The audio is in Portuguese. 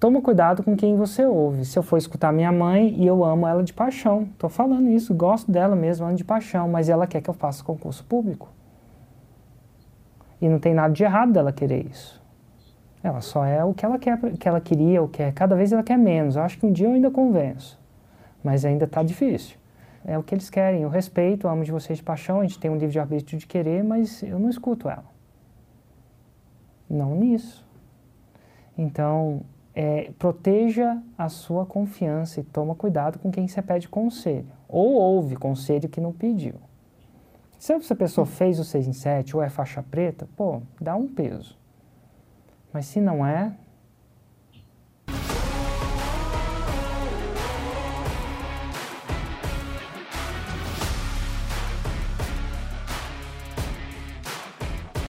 toma cuidado com quem você ouve. Se eu for escutar minha mãe e eu amo ela de paixão, estou falando isso, gosto dela mesmo, amo de paixão, mas ela quer que eu faça concurso público. E não tem nada de errado dela querer isso. Ela só é o que ela quer, que ela queria, o que é. Cada vez ela quer menos. Eu acho que um dia eu ainda convenço, mas ainda está difícil. É o que eles querem. Eu respeito, amo de vocês de paixão. A gente tem um livro de arbítrio de querer, mas eu não escuto ela. Não nisso. Então, é, proteja a sua confiança e toma cuidado com quem você pede conselho. Ou ouve conselho que não pediu. Se essa pessoa fez o 6 em 7 ou é faixa preta, pô, dá um peso. Mas se não é,